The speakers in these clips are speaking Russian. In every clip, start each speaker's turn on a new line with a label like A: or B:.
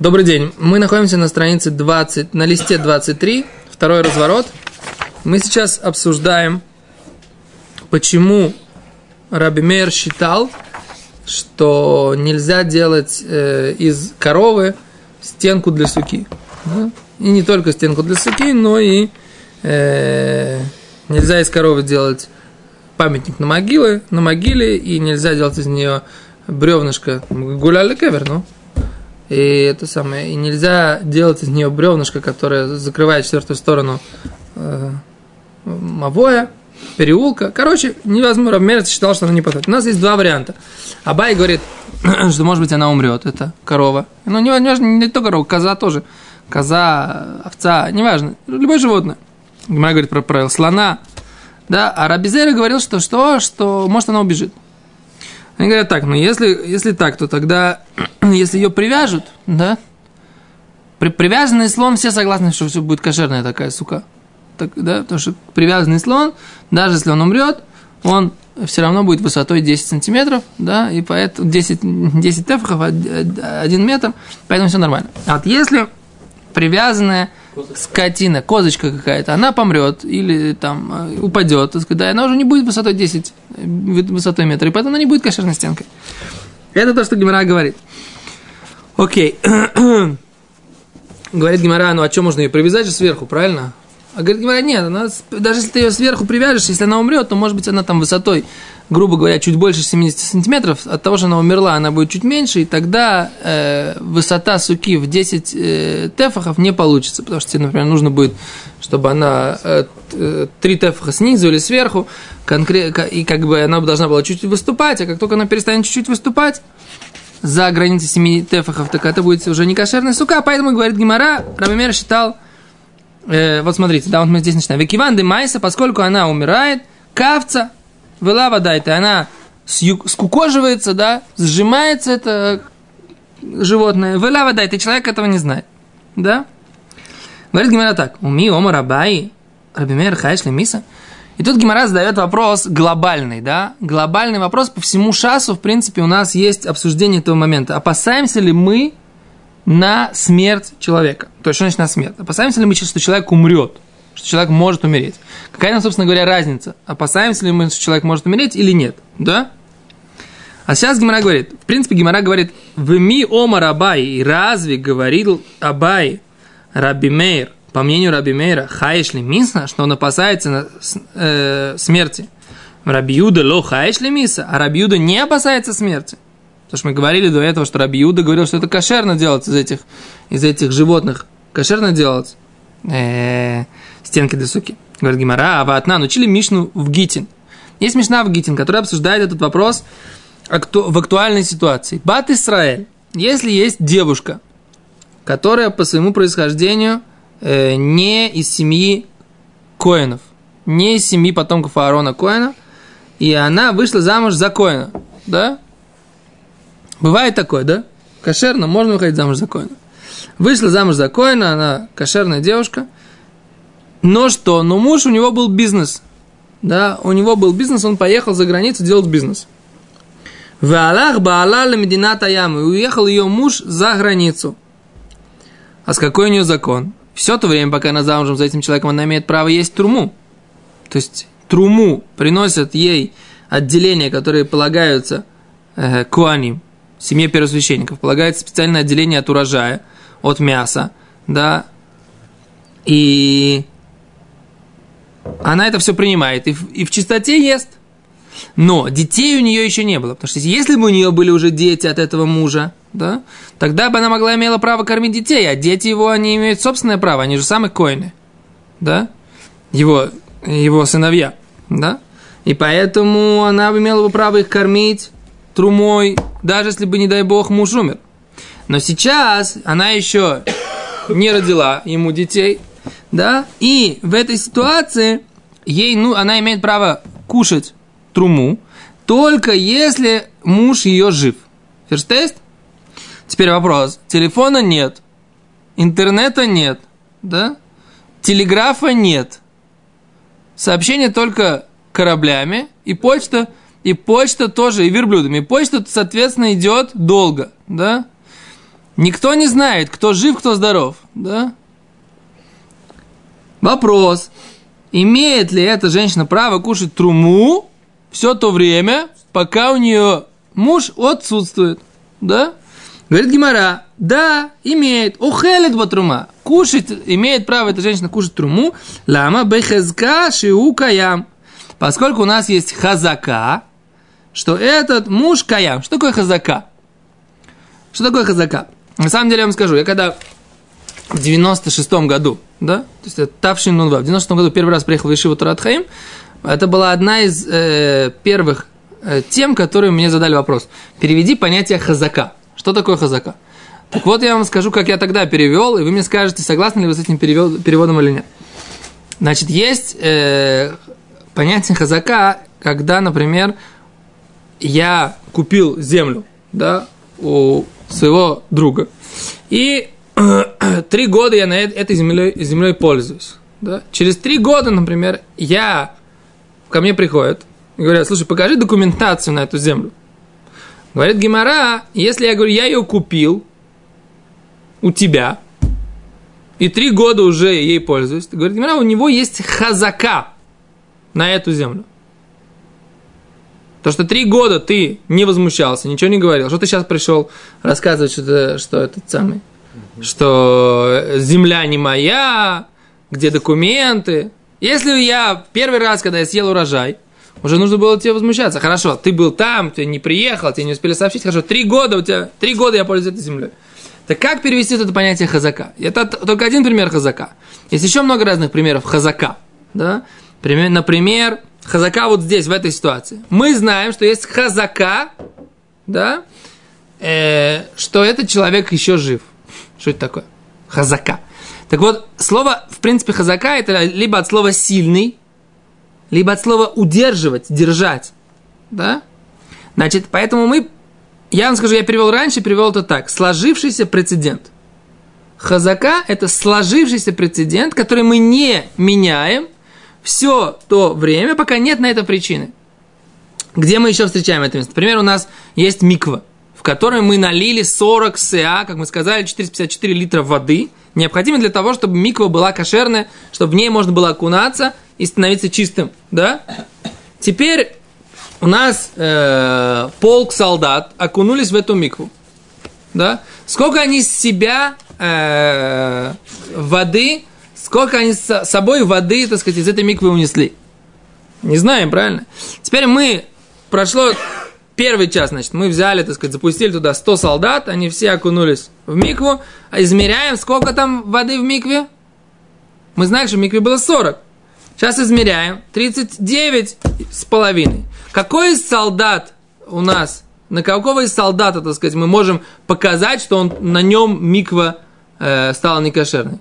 A: Добрый день. Мы находимся на странице 20, на листе 23, второй разворот. Мы сейчас обсуждаем, почему Раби Мейер считал, что нельзя делать э, из коровы стенку для суки. Да? И не только стенку для суки, но и э, нельзя из коровы делать памятник на могилы, на могиле, и нельзя делать из нее бревнышко. Гуляли кевер, ну. И это самое, и нельзя делать из нее бревнышко, которое закрывает четвертую сторону э, Мавоя, переулка. Короче, невозможно. Рамерец считал, что она не подходит. У нас есть два варианта. Абай говорит, что может быть она умрет, это корова. Ну, не, не, не только корова, коза тоже. Коза, овца, неважно, любое животное. Гимара говорит про правило. Слона. Да, а Рабизера говорил, что что, что может она убежит. Они говорят так, ну если, если так, то тогда, если ее привяжут, да, при, привязанный слон, все согласны, что все будет кошерная такая сука. Так, да, потому что привязанный слон, даже если он умрет, он все равно будет высотой 10 сантиметров, да, и поэтому 10, 10 тефахов, 1 метр, поэтому все нормально. А вот если привязанная скотина, козочка какая-то, она помрет или там э, упадет, да, она уже не будет высотой 10, э, высотой метра, и поэтому она не будет кошерной стенкой. Это то, что Гимара говорит. Окей. говорит Гимара, ну а что можно ее привязать же сверху, правильно? А говорит Гимара, нет, она, даже если ты ее сверху привяжешь, если она умрет, то может быть она там высотой грубо говоря, чуть больше 70 сантиметров, от того, что она умерла, она будет чуть меньше, и тогда э, высота суки в 10 э, тефахов не получится, потому что тебе, например, нужно будет, чтобы она э, 3 э, тефаха снизу или сверху, конкретно, и как бы она должна была чуть-чуть выступать, а как только она перестанет чуть-чуть выступать, за границы 7 тефахов, так это будет уже не кошерная сука, поэтому, говорит Гимара, Рабимер считал, э, вот смотрите, да, вот мы здесь начинаем. Викиван де Майса, поскольку она умирает, кавца, Вела вода, это она скукоживается, да, сжимается это животное. Вела вода, это человек этого не знает. Да? Говорит Гимара так. Уми ома рабай, рабимер хайшли миса. И тут Гимара задает вопрос глобальный, да? Глобальный вопрос по всему шасу, в принципе, у нас есть обсуждение этого момента. Опасаемся ли мы на смерть человека? То есть, что значит на смерть? Опасаемся ли мы, что человек умрет? что человек может умереть. Какая нам, собственно говоря, разница? Опасаемся ли мы, что человек может умереть или нет? Да? А сейчас Гимара говорит, в принципе, Гимара говорит, в ми омар Абай, разве говорил Абай, Раби Мейр, по мнению Раби Мейра, хаешли миса, что он опасается на, э, смерти. Раби Юда ло хаешли миса, а Раби Юда не опасается смерти. Потому что мы говорили до этого, что Раби Юда говорил, что это кошерно делать из этих, из этих животных. Кошерно делать. Э, стенки для суки. Говорит Гимара, а ватна учили Мишну в Гитин. Есть Мишна в Гитин, которая обсуждает этот вопрос в актуальной ситуации. Бат Исраэль, если есть девушка, которая по своему происхождению э, не из семьи Коинов, не из семьи потомков Аарона Коина, и она вышла замуж за Коина, да? Бывает такое, да? Кошерно, можно выходить замуж за Коина. Вышла замуж за Коина, она кошерная девушка – но что? Но муж у него был бизнес. Да, у него был бизнес, он поехал за границу делать бизнес. В Аллах Баалала Медина Таям. И уехал ее муж за границу. А с какой у нее закон? Все то время, пока она замужем за этим человеком, она имеет право есть труму. То есть труму приносят ей отделения, которые полагаются э, куаним, семье первосвященников, полагается специальное отделение от урожая, от мяса, да, и она это все принимает и в, и в чистоте ест. Но детей у нее еще не было. Потому что если бы у нее были уже дети от этого мужа, да, тогда бы она могла имела право кормить детей, а дети его, они имеют собственное право, они же самые коины, да, его, его сыновья, да, и поэтому она бы имела бы право их кормить трумой, даже если бы, не дай бог, муж умер. Но сейчас она еще не родила ему детей, да, и в этой ситуации ей, ну, она имеет право кушать труму, только если муж ее жив. Ферстест? Теперь вопрос. Телефона нет, интернета нет, да? Телеграфа нет. Сообщение только кораблями, и почта, и почта тоже, и верблюдами. И почта, соответственно, идет долго, да? Никто не знает, кто жив, кто здоров, да? Вопрос, имеет ли эта женщина право кушать труму все то время, пока у нее муж отсутствует, да? Говорит Гимара, да, имеет. Ухелит батрума. Кушать, имеет право эта женщина кушать труму. Лама бехезка шиу каям. Поскольку у нас есть хазака, что этот муж каям. Что такое хазака? Что такое хазака? На самом деле я вам скажу, я когда в 96-м году, да, то есть это Тавшин Нунва, в 96-м году первый раз приехал в Ишиву Туратхаим, это была одна из э, первых э, тем, которые мне задали вопрос. Переведи понятие хазака. Что такое хазака? Так вот, я вам скажу, как я тогда перевел, и вы мне скажете, согласны ли вы с этим перевел, переводом или нет. Значит, есть э, понятие хазака, когда, например, я купил землю, да, у своего друга, и э, три года я на этой землей, землей пользуюсь. Да? Через три года, например, я ко мне приходят и говорят, слушай, покажи документацию на эту землю. Говорит Гимара, если я говорю, я ее купил, у тебя, и три года уже ей пользуюсь, говорит, у него есть хазака на эту землю. То, что три года ты не возмущался, ничего не говорил, что ты сейчас пришел рассказывать, что, это, что этот самый, что земля не моя, где документы. Если я первый раз, когда я съел урожай, уже нужно было тебе возмущаться. Хорошо, ты был там, ты не приехал, тебе не успели сообщить. Хорошо, три года у тебя, три года я пользуюсь этой землей. Так как перевести это понятие хазака? Это только один пример хазака. Есть еще много разных примеров хазака. Да? Например, хазака вот здесь, в этой ситуации. Мы знаем, что есть хазака, да, э, что этот человек еще жив. Что это такое? Хазака. Так вот, слово, в принципе, хазака, это либо от слова сильный, либо от слова удерживать, держать. Да? Значит, поэтому мы я вам скажу, я перевел раньше, перевел это так. Сложившийся прецедент. Хазака – это сложившийся прецедент, который мы не меняем все то время, пока нет на это причины. Где мы еще встречаем это место? Например, у нас есть миква, в которой мы налили 40 СА, как мы сказали, 454 литра воды, необходимо для того, чтобы миква была кошерная, чтобы в ней можно было окунаться и становиться чистым. Да? Теперь у нас э, полк солдат окунулись в эту микву. Да? Сколько они с себя э, воды, сколько они с собой воды, так сказать, из этой миквы унесли? Не знаем, правильно? Теперь мы, прошло первый час, значит, мы взяли, так сказать, запустили туда 100 солдат, они все окунулись в микву, а измеряем, сколько там воды в микве? Мы знаем, что в микве было 40. Сейчас измеряем. 39 с половиной. Какой из солдат у нас, на какого из солдата, так сказать, мы можем показать, что он, на нем миква э, стала некошерной?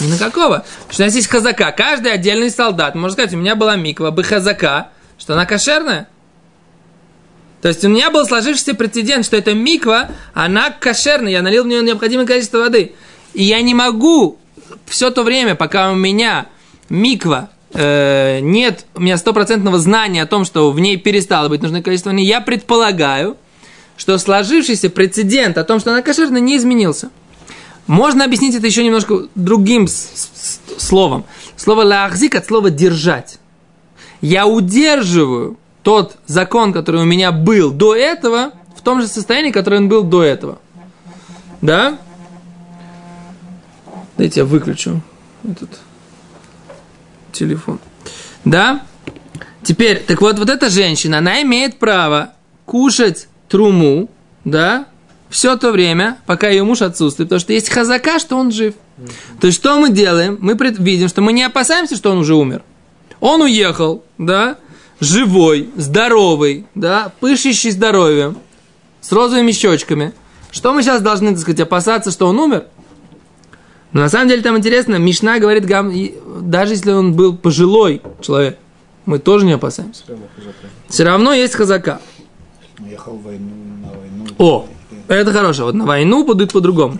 A: Ни на какого. Потому что у нас есть хазака. Каждый отдельный солдат может сказать, у меня была миква, бы хазака, что она кошерная. То есть у меня был сложившийся прецедент, что эта миква, она кошерная, я налил в нее необходимое количество воды. И я не могу все то время, пока у меня миква э, нет у меня стопроцентного знания о том, что в ней перестало быть нужное количество воды, я предполагаю, что сложившийся прецедент о том, что она кошерная, не изменился. Можно объяснить это еще немножко другим словом. Слово лахзик от слова держать. Я удерживаю тот закон, который у меня был до этого, в том же состоянии, которое он был до этого. Да? Дайте я выключу этот телефон. Да? Теперь, так вот, вот эта женщина, она имеет право кушать труму, да, все то время, пока ее муж отсутствует, потому что есть хазака, что он жив. То есть, что мы делаем? Мы видим, что мы не опасаемся, что он уже умер. Он уехал, да, живой, здоровый, да, пышущий здоровьем, с розовыми щечками. Что мы сейчас должны, так сказать, опасаться, что он умер? Но на самом деле там интересно, Мишна говорит, даже если он был пожилой человек, мы тоже не опасаемся. Все равно есть хазака.
B: Ехал войну, на войну.
A: О, это хорошо. Вот на войну будут по-другому.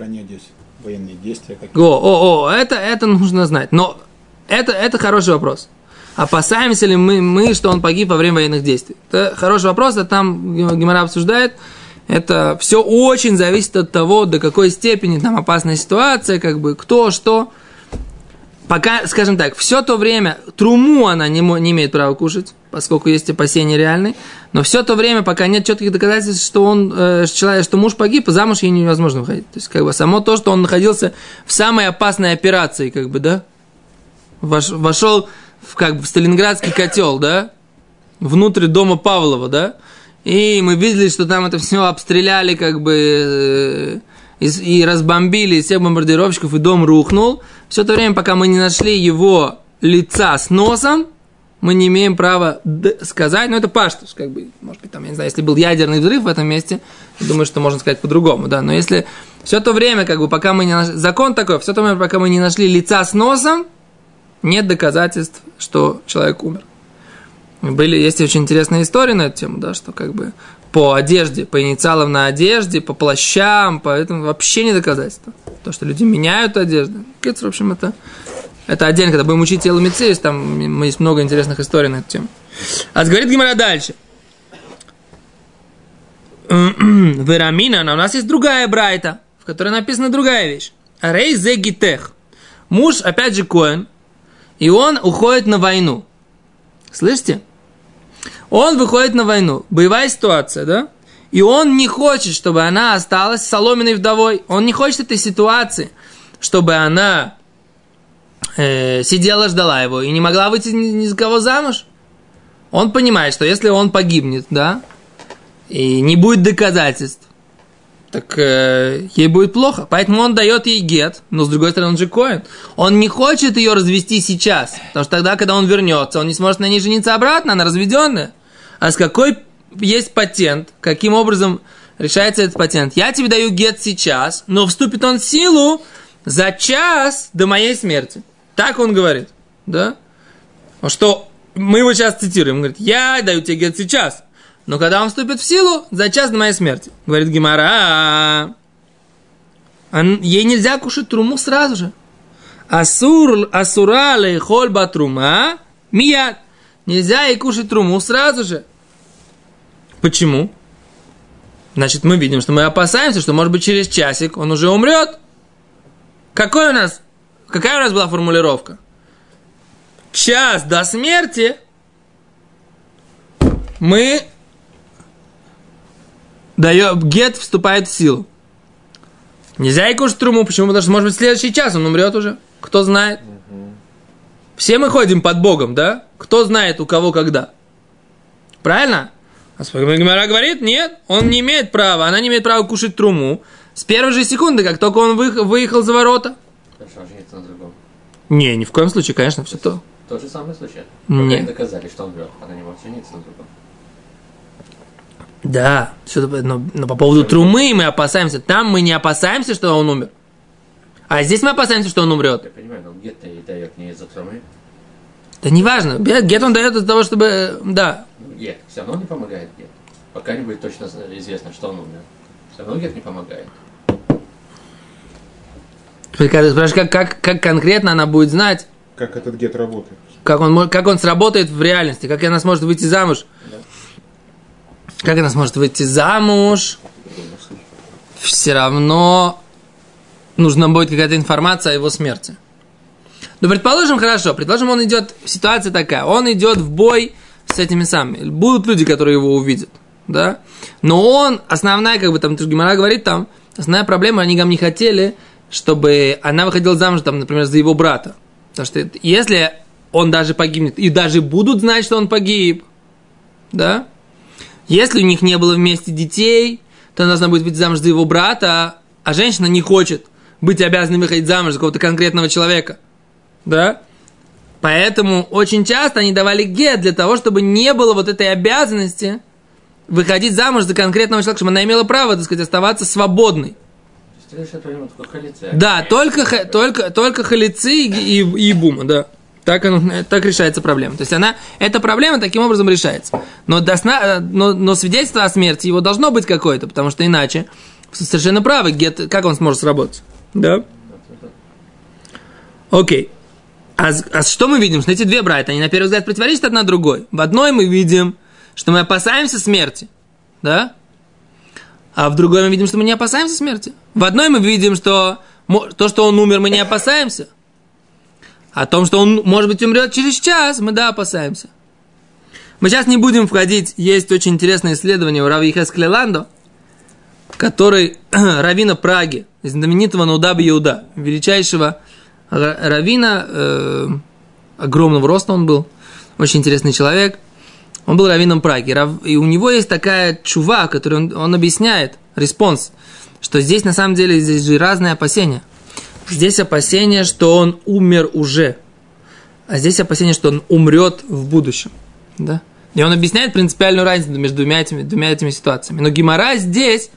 B: военные действия.
A: О, о, о, это, это нужно знать. Но это, это хороший вопрос. Опасаемся ли мы, мы, что он погиб во время военных действий? Это хороший вопрос, а там Гимара обсуждает. Это все очень зависит от того, до какой степени там опасная ситуация, как бы кто, что. Пока, скажем так, все то время труму она не, не имеет права кушать, поскольку есть опасения реальные, но все то время, пока нет четких доказательств, что он, э, человек, что муж погиб, замуж ей невозможно выходить. То есть, как бы само то, что он находился в самой опасной операции, как бы, да, Вош, вошел в, как бы, в Сталинградский котел, да, внутрь дома Павлова, да, и мы видели, что там это все обстреляли, как бы, э, и, и разбомбили всех бомбардировщиков, и дом рухнул. Все то время, пока мы не нашли его лица с носом, мы не имеем права сказать, но это паштуш, как бы, может быть, там, я не знаю, если был ядерный взрыв в этом месте, думаю, что можно сказать по-другому, да, но если все то время, как бы, пока мы не нашли, закон такой, все то время, пока мы не нашли лица с носом, нет доказательств, что человек умер. Были, есть очень интересная история на эту тему, да, что как бы по одежде, по инициалам на одежде, по плащам, поэтому вообще не доказательство. То, что люди меняют одежду. В общем, это, это отдельно, когда будем учить тело Мицеис, там есть много интересных историй на эту тему. А говорит Гимара дальше. Верамина, у нас есть другая брайта, в которой написана другая вещь. Рей зе гитех. Муж, опять же, Коэн, и он уходит на войну. Слышите? Он выходит на войну. Боевая ситуация, да? И он не хочет, чтобы она осталась соломенной вдовой. Он не хочет этой ситуации, чтобы она э, сидела, ждала его и не могла выйти ни, ни за кого замуж. Он понимает, что если он погибнет, да, и не будет доказательств, так э, ей будет плохо. Поэтому он дает ей гет, но с другой стороны он же коин. Он не хочет ее развести сейчас, потому что тогда, когда он вернется, он не сможет на ней жениться обратно, она разведенная. А с какой есть патент, каким образом решается этот патент? Я тебе даю гет сейчас, но вступит он в силу за час до моей смерти. Так он говорит, да? Что мы его сейчас цитируем. Он говорит, я даю тебе гет сейчас, но когда он вступит в силу, за час до моей смерти. Говорит Гимара. Ей нельзя кушать труму сразу же. Асур, асура лейхоль батрума мия. Нельзя ей кушать труму сразу же. Почему? Значит, мы видим, что мы опасаемся, что, может быть, через часик он уже умрет. Какой у нас, какая у нас была формулировка? Час до смерти мы дает, гет вступает в силу. Нельзя и кушать труму, почему? Потому что, может быть, в следующий час он умрет уже. Кто знает? Все мы ходим под Богом, да? Кто знает, у кого когда? Правильно? А Гимара говорит, нет, он не имеет права, она не имеет права кушать труму с первой же секунды, как только он выехал за ворота. Не, ни в коем случае, конечно, все то.
C: Тот же самый случай.
A: Нет.
C: доказали, что он врет, она не может жениться на другом.
A: Да, все, но, но по поводу трумы мы опасаемся. Там мы не опасаемся, что он умер. А здесь мы опасаемся, что он умрет.
C: Я понимаю, но гет-то и дает не из-за трумы.
A: Да неважно. Гет он дает из-за того, чтобы... Да.
C: Ну, гет. Все равно не помогает гет. Пока не будет точно известно, что он умер. Все равно гет не помогает.
A: Ты спрашиваешь, как, как, как конкретно она будет знать,
B: Как этот гет работает?
A: как он, как он сработает в реальности, как она сможет выйти замуж.
C: Да.
A: Как она сможет выйти замуж? Все равно нужна будет какая-то информация о его смерти. Ну, предположим, хорошо, предположим, он идет, ситуация такая, он идет в бой с этими самыми. Будут люди, которые его увидят, да? Но он, основная, как бы там Гимара говорит там, основная проблема, они там не хотели, чтобы она выходила замуж, там, например, за его брата. Потому что если он даже погибнет, и даже будут знать, что он погиб, да? Если у них не было вместе детей, то она должна будет выйти замуж за его брата, а женщина не хочет быть обязанной выходить замуж за какого-то конкретного человека. Да? Поэтому очень часто они давали гет для того, чтобы не было вот этой обязанности выходить замуж за конкретного человека, чтобы она имела право, так сказать, оставаться свободной. Да, только, только, только халицы и, и, и бума, да. Так, оно, так решается проблема. То есть она, эта проблема таким образом решается. Но, до сна- но, но свидетельство о смерти его должно быть какое-то, потому что иначе совершенно правы, гет, как он сможет сработать. Да? Окей. А, а что мы видим? Что эти две брайта, они на первый взгляд противоречат одна другой. В одной мы видим, что мы опасаемся смерти. Да? А в другой мы видим, что мы не опасаемся смерти. В одной мы видим, что то, что он умер, мы не опасаемся. О том, что он, может быть, умрет через час, мы, да, опасаемся. Мы сейчас не будем входить. Есть очень интересное исследование у Рави Хесклеландо, который равина Праги, знаменитого Наудаба Иуда, величайшего ра- равина, э, огромного роста он был, очень интересный человек. Он был раввином Праги. И у него есть такая тшува, которую он, он объясняет, response, что здесь на самом деле здесь же разные опасения. Здесь опасение, что он умер уже. А здесь опасение, что он умрет в будущем. Да? И он объясняет принципиальную разницу между двумя этими, двумя этими ситуациями. Но Гемара здесь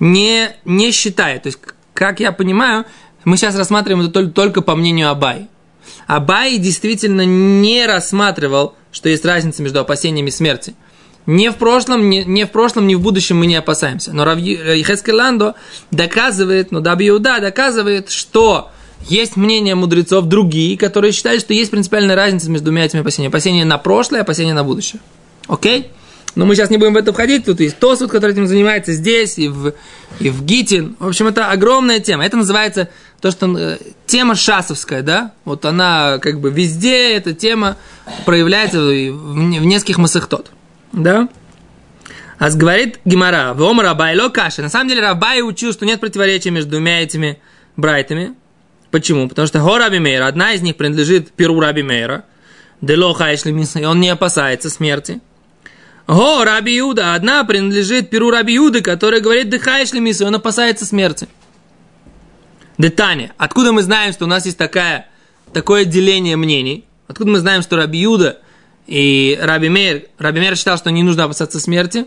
A: не, не считает. То есть, как я понимаю, мы сейчас рассматриваем это только, только по мнению Абай. Абай действительно не рассматривал, что есть разница между опасениями смерти. Не в прошлом, не, не в прошлом, не в будущем мы не опасаемся. Но Рав Ландо доказывает, ну Даби Иуда доказывает, что есть мнения мудрецов другие, которые считают, что есть принципиальная разница между двумя этими опасениями. Опасение на прошлое, опасение на будущее. Окей? Но мы сейчас не будем в это входить. Тут есть Тосут, который этим занимается здесь, и в, и в Гитин. В общем, это огромная тема. Это называется то, что э, тема шасовская, да? Вот она как бы везде, эта тема проявляется в, в, в нескольких масахтот. Да? А говорит Гимара, Вом Рабайло Каши. На самом деле Рабай учил, что нет противоречия между двумя этими брайтами. Почему? Потому что Раби Мейра, одна из них принадлежит Перу Раби Мейра, Дело Хайшли и он не опасается смерти. Го Раби Юда, одна принадлежит Перу Раби Юды, который говорит Дыхайшли и он опасается смерти. Детание. Откуда мы знаем, что у нас есть такая, такое деление мнений? Откуда мы знаем, что Раби Юда и Раби Мейр, Раби Мейр считал, что не нужно опасаться смерти,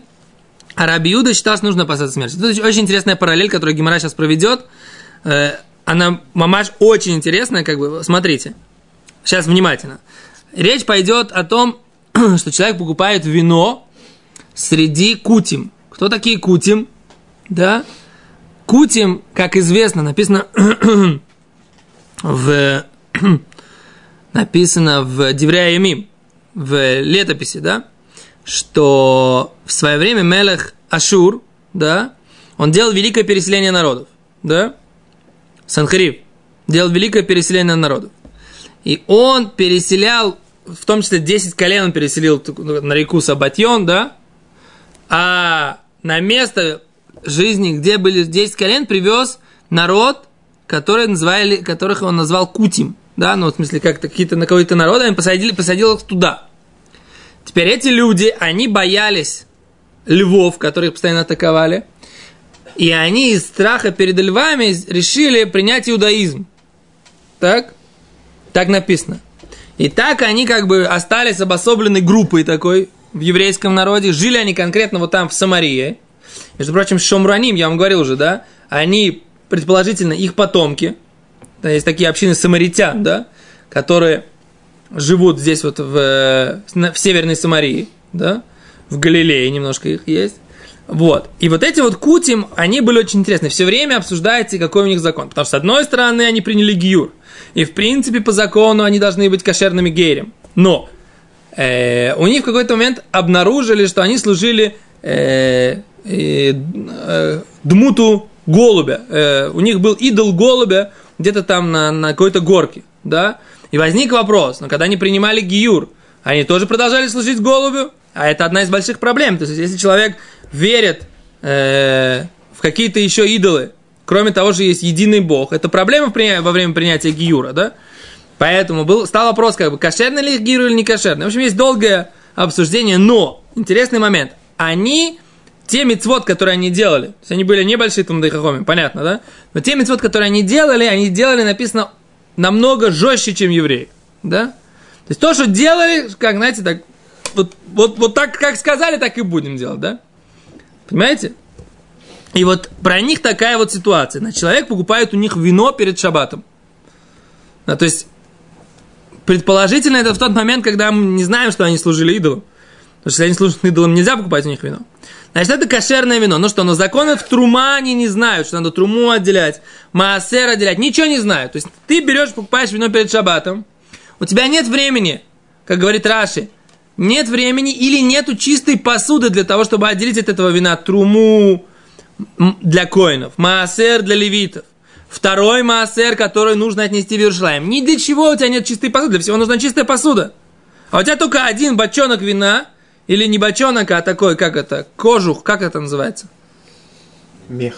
A: а Раби Юда считал, что нужно опасаться смерти. Тут очень интересная параллель, которую Гимара сейчас проведет. Э, Она, мамаш, очень интересная, как бы, смотрите. Сейчас внимательно. Речь пойдет о том, что человек покупает вино среди кутим. Кто такие кутим? Да? Кутим, как известно, написано в написано в Девряемим, в летописи, да, что в свое время Мелех Ашур, да, он делал великое переселение народов, да, Санхариф делал великое переселение народов. И он переселял, в том числе 10 колен он переселил на реку Сабатьон, да, а на место жизни, где были 10 колен, привез народ, который называли, которых он назвал Кутим. Да, ну, в смысле, как-то какие-то на какой-то народ, они посадили, посадил их туда. Теперь эти люди, они боялись львов, которых постоянно атаковали, и они из страха перед львами решили принять иудаизм. Так? Так написано. И так они как бы остались обособленной группой такой в еврейском народе. Жили они конкретно вот там в Самарии. Между прочим, Шомраним, я вам говорил уже, да, они, предположительно, их потомки, да, есть такие общины самаритян, да, которые живут здесь вот в, в Северной Самарии, да, в Галилее немножко их есть. Вот. И вот эти вот кутим, они были очень интересны. Все время обсуждается, какой у них закон. Потому что, с одной стороны, они приняли гиюр. И, в принципе, по закону они должны быть кошерными геем. Но э, у них в какой-то момент обнаружили, что они служили э, э, э, дмуту голубя. Э, у них был идол голубя где-то там на, на какой-то горке. Да? И возник вопрос, но когда они принимали гиюр, они тоже продолжали служить голубю? А это одна из больших проблем. То есть, если человек верит э, в какие-то еще идолы, кроме того же есть единый Бог, это проблема во время принятия гиюра, да? Поэтому был, стал вопрос, как бы, кошерный ли их гиюр или не кошерный. В общем, есть долгое обсуждение, но интересный момент. Они, те мецвод, которые они делали, то есть они были небольшие Тумдайхахоми, понятно, да? Но те мецвод, которые они делали, они делали, написано, намного жестче, чем евреи, да? То есть то, что делали, как, знаете, так, вот, вот, вот так, как сказали, так и будем делать, да? Понимаете? И вот про них такая вот ситуация. Человек покупает у них вино перед шабатом. То есть, предположительно, это в тот момент, когда мы не знаем, что они служили идолам. Потому что если они служат идолам, нельзя покупать у них вино. Значит, это кошерное вино. Ну что, но законы в трума они не знают, что надо труму отделять, маасер отделять. Ничего не знают. То есть, ты берешь, покупаешь вино перед шабатом, у тебя нет времени, как говорит Раши, нет времени или нету чистой посуды для того, чтобы отделить от этого вина труму, для коинов, маасер для левитов. Второй маасер, который нужно отнести в Иерушалаем. Ни для чего у тебя нет чистой посуды, для всего нужна чистая посуда. А у тебя только один бочонок вина, или не бочонок, а такой, как это, кожух, как это называется?
B: Мех.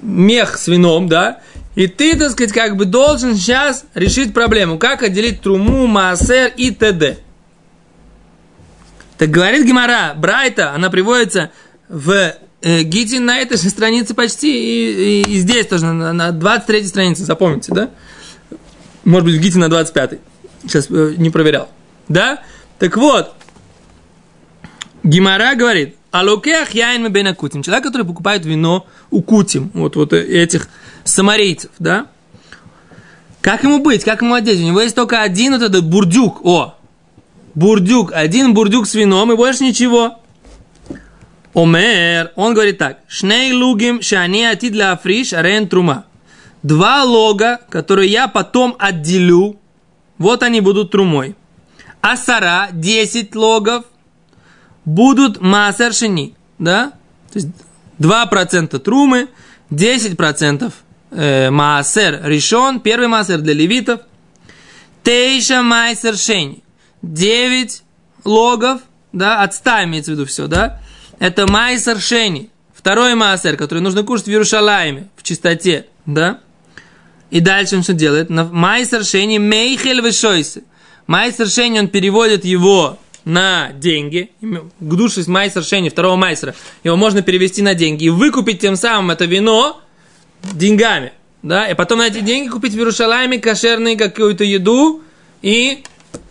A: мех с вином, да, и ты, так сказать, как бы должен сейчас решить проблему, как отделить труму, маасер и т.д. Так говорит Гимара, Брайта, она приводится в э, Гите на этой же странице почти, и, и- и здесь тоже, на, на 23 странице, запомните, да? Может быть, Гите на 25 Сейчас э, не проверял. Да? Так вот, Гимара говорит, алукех яйн бен кутим. Человек, который покупает вино у кутим, вот, вот этих самарейцев, да? Как ему быть, как ему одеть? У него есть только один вот этот бурдюк, о, бурдюк, один бурдюк с вином и больше ничего. Омер, он говорит так, шней лугим шани атид ля африш арен трума. Два лога, которые я потом отделю, вот они будут трумой. Асара, 10 логов, будут маасер да? То есть 2% трумы, 10% э, маасер решен, первый маасер для левитов, тейша майсер шени, 9 логов, да, от 100 имеется в виду все, да? Это майсер шени, второй маасер, который нужно кушать в Иерушалайме, в чистоте, да? И дальше он что делает? На майсер шени мейхель вешойсы. Майсер шени, он переводит его на деньги, к душе майсер шени, второго майсера, его можно перевести на деньги и выкупить тем самым это вино деньгами, да, и потом на эти деньги купить в Иерушалайме кошерную какую-то еду и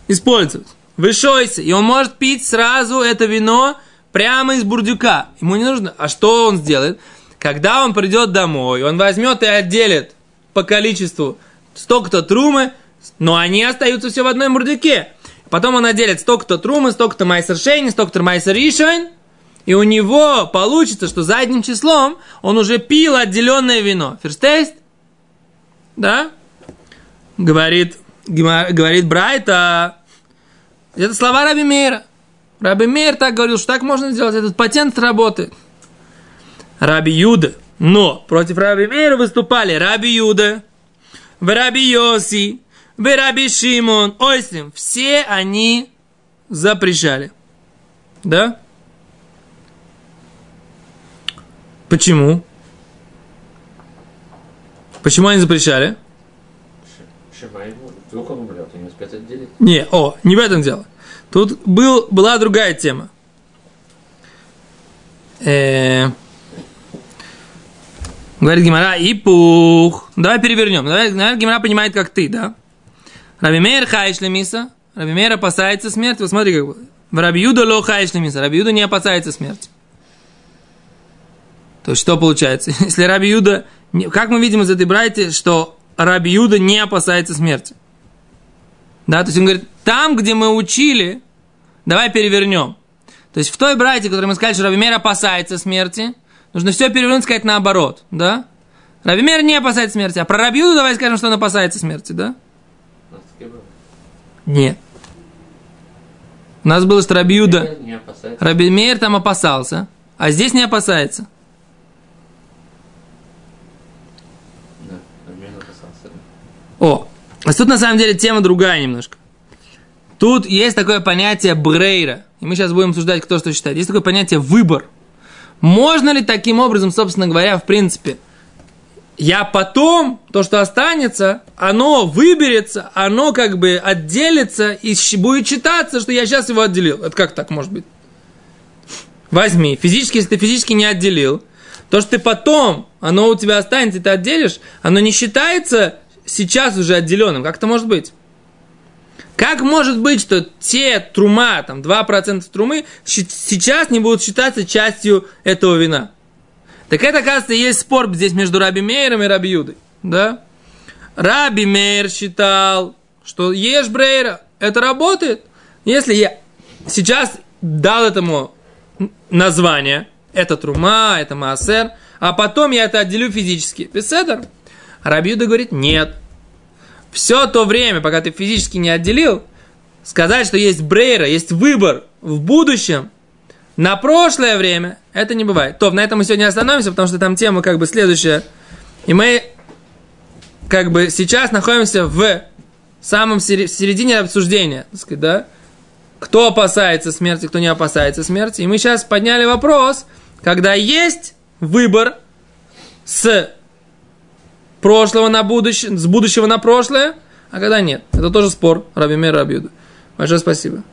A: использовать. Вышойся, и он может пить сразу это вино прямо из бурдюка. Ему не нужно. А что он сделает? Когда он придет домой, он возьмет и отделит по количеству столько-то трумы, но они остаются все в одной бурдюке. Потом он отделит столько-то трумы, столько-то майсер шейни, столько-то майсер ришойн, и у него получится, что задним числом он уже пил отделенное вино. Ферстейст? Да? Говорит, говорит Брайта. Это слова Раби Мейра. Раби Мейр так говорил, что так можно сделать. Этот патент работает. Раби Юда. Но против Раби Мейра выступали Раби Юда, Раби Йоси, Раби Шимон, Ойслим. Все они запрещали. Да? Почему? Почему они запрещали?
C: Шима ему, вдруг он умрет, и не успеет отделить.
A: Не, о, не в этом дело. Тут был, была другая тема. Э, говорит Гимара, и пух. Давай перевернем. Давай, наверное, Гимара понимает, как ты, да? Раби Мейр хаиш лемиса. Раби Мейр опасается смерти. Вот смотри, как бы. В Раби Юда ло хаиш лемиса. Раби Юда не опасается смерти. То есть, что получается? Если Раби Юда... Как мы видим из этой брайти, что Раби Юда не опасается смерти. Да, то есть он говорит, там, где мы учили, давай перевернем. То есть в той братье, которой мы сказали, что Равимер опасается смерти, нужно все перевернуть, сказать наоборот, да? Равимер не опасается смерти, а про Рабиуду давай скажем, что он опасается смерти, да? Нет. У нас было, что Рабиуда. Рабимер там опасался, а здесь не опасается.
C: Да, Рамин опасался.
A: О, а тут на самом деле тема другая немножко. Тут есть такое понятие брейра. И мы сейчас будем обсуждать, кто что считает. Есть такое понятие выбор. Можно ли таким образом, собственно говоря, в принципе, я потом, то, что останется, оно выберется, оно как бы отделится и будет считаться, что я сейчас его отделил. Это как так может быть? Возьми, физически, если ты физически не отделил, то, что ты потом, оно у тебя останется, ты отделишь, оно не считается сейчас уже отделенным. Как это может быть? Как может быть, что те трума, там 2% трумы, сейчас не будут считаться частью этого вина? Так это, оказывается, есть спор здесь между Раби Мейером и Раби Юдой. Да? Раби Мейер считал, что ешь брейра, это работает. Если я сейчас дал этому название, это трума, это маасер, а потом я это отделю физически. Беседер. Раби Юда говорит, нет. Все то время, пока ты физически не отделил, сказать, что есть брейра, есть выбор в будущем, На прошлое время это не бывает. То, на этом мы сегодня остановимся, потому что там тема как бы следующая. И мы как бы сейчас находимся в самом середине обсуждения, так сказать, да? Кто опасается смерти, кто не опасается смерти. И мы сейчас подняли вопрос, когда есть выбор с прошлого на будущее, с будущего на прошлое, а когда нет. Это тоже спор Раби Мера Абьюда. Большое спасибо.